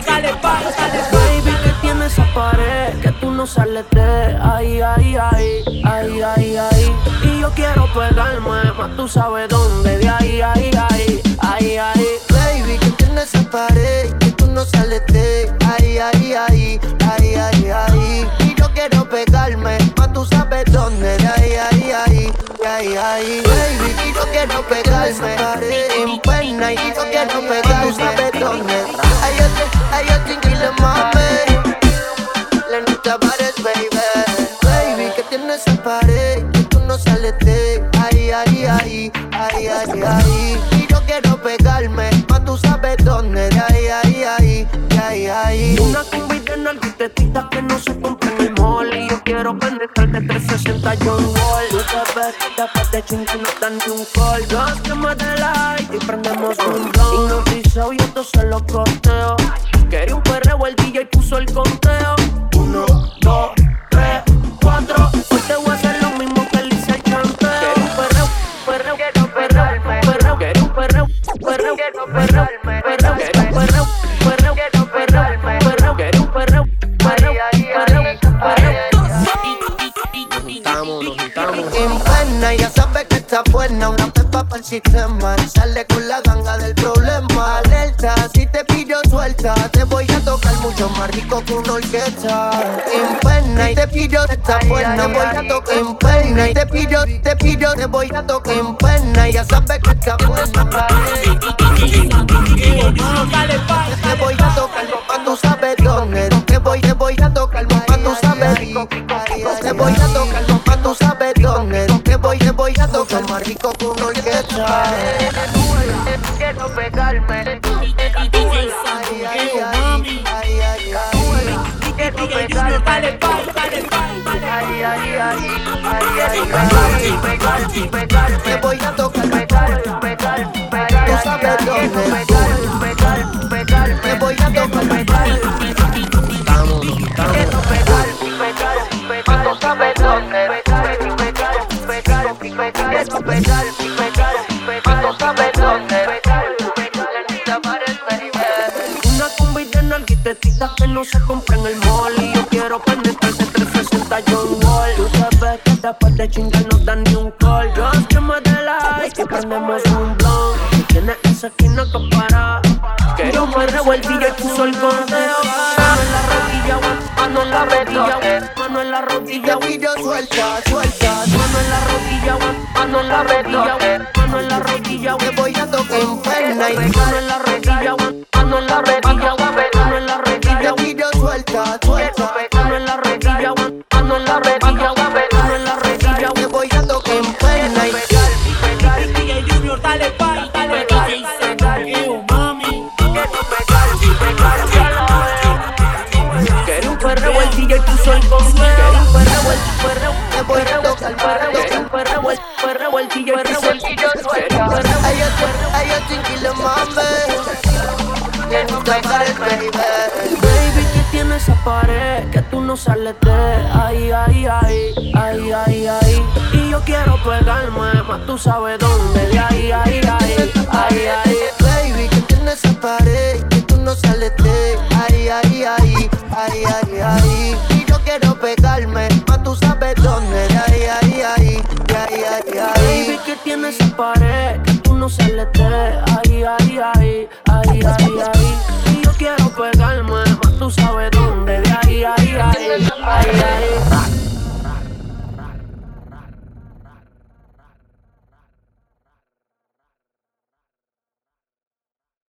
Baby, que tiene esa pared que tú no sales de ahí, ahí, ahí, ahí, ahí, ahí. Y yo quiero pegarme, más tú sabes dónde, de ahí, ahí, ahí, ahí, ahí. Baby, que tiene esa pared que tú no sales de ahí, ahí, ahí, ahí, ahí, ahí. Y yo quiero pegarme, más tú sabes dónde, de ahí, ahí, ahí, ahí, ahí. Baby, y yo quiero pegarme, en pena, y yo quiero pegarme, tú sabes dónde. Te, tú no sales de ahí, ahí, ahí, ahí, ahí, ahí. Y yo quiero pegarme, más tú sabes dónde, de ahí, ahí, ahí, de ahí, ahí. Una combi de nalguitetitas que no se compra en el mall. Y yo quiero pendejarte 360 John Wall Tú te ves, después de chingue no dan ni un call Dos que me dé like y prendemos un blunt Y esto se lo costeo Quería un perreo, el DJ puso el conteo Uno, dos, tres, cuatro Hoy te voy a hacer lo mismo que le hice al chanteo Quería un perreo, perreo, perreo, perreo Quería un perreo, perreo, perreo, perreo, perreo, perreo juntamos, nos juntamos. En pena, ya sabes que está buena, una pepa para el sistema. Sale con la ganga del problema. Alerta, si te pillo suelta, te voy a tocar mucho más rico que una orquesta. En pena, y te pillo está buena, voy a tocar en pena. Y te pillo, te pillo, te voy a tocar en pena. Ya sabes que está buena. Te voy a tocar, más rico que una orquesta. Quiero pegarme. Quiero pegarme. Te voy a tocar, pegar, pegar, pegar. Tú sabes dónde. Una combi de nalguitetitas que no se compra en el mall. Y yo quiero penetrarte 360 John Wall. Tú sabes que después de chingar no dan ni un call. Dos que me like y prendemos un Y tienes esa esquina que para. Que yo me revuelvo y yo puso el conteo Mano en la rodilla, la rodilla la rodilla, Y yo suelta, suelta. mano en la rodilla Mano en la rodilla, mano en la rodilla Te voy a tocar en pena y Mano en la rodilla, mano en la rodilla, mano en la rodilla, Y yo suelta, suelta. mano en la rodilla, mano en la rodilla, mano en la rodilla. Te voy a tocar en perreo, el el suelta. Ay, yo ay, inquilo, mami. No te pares, baby. Baby, que tiene esa pared que tú no sales de ahí, ahí, ahí, ahí, ahí, ahí. Y yo quiero pegarme, más tú sabes dónde, de ahí, ahí,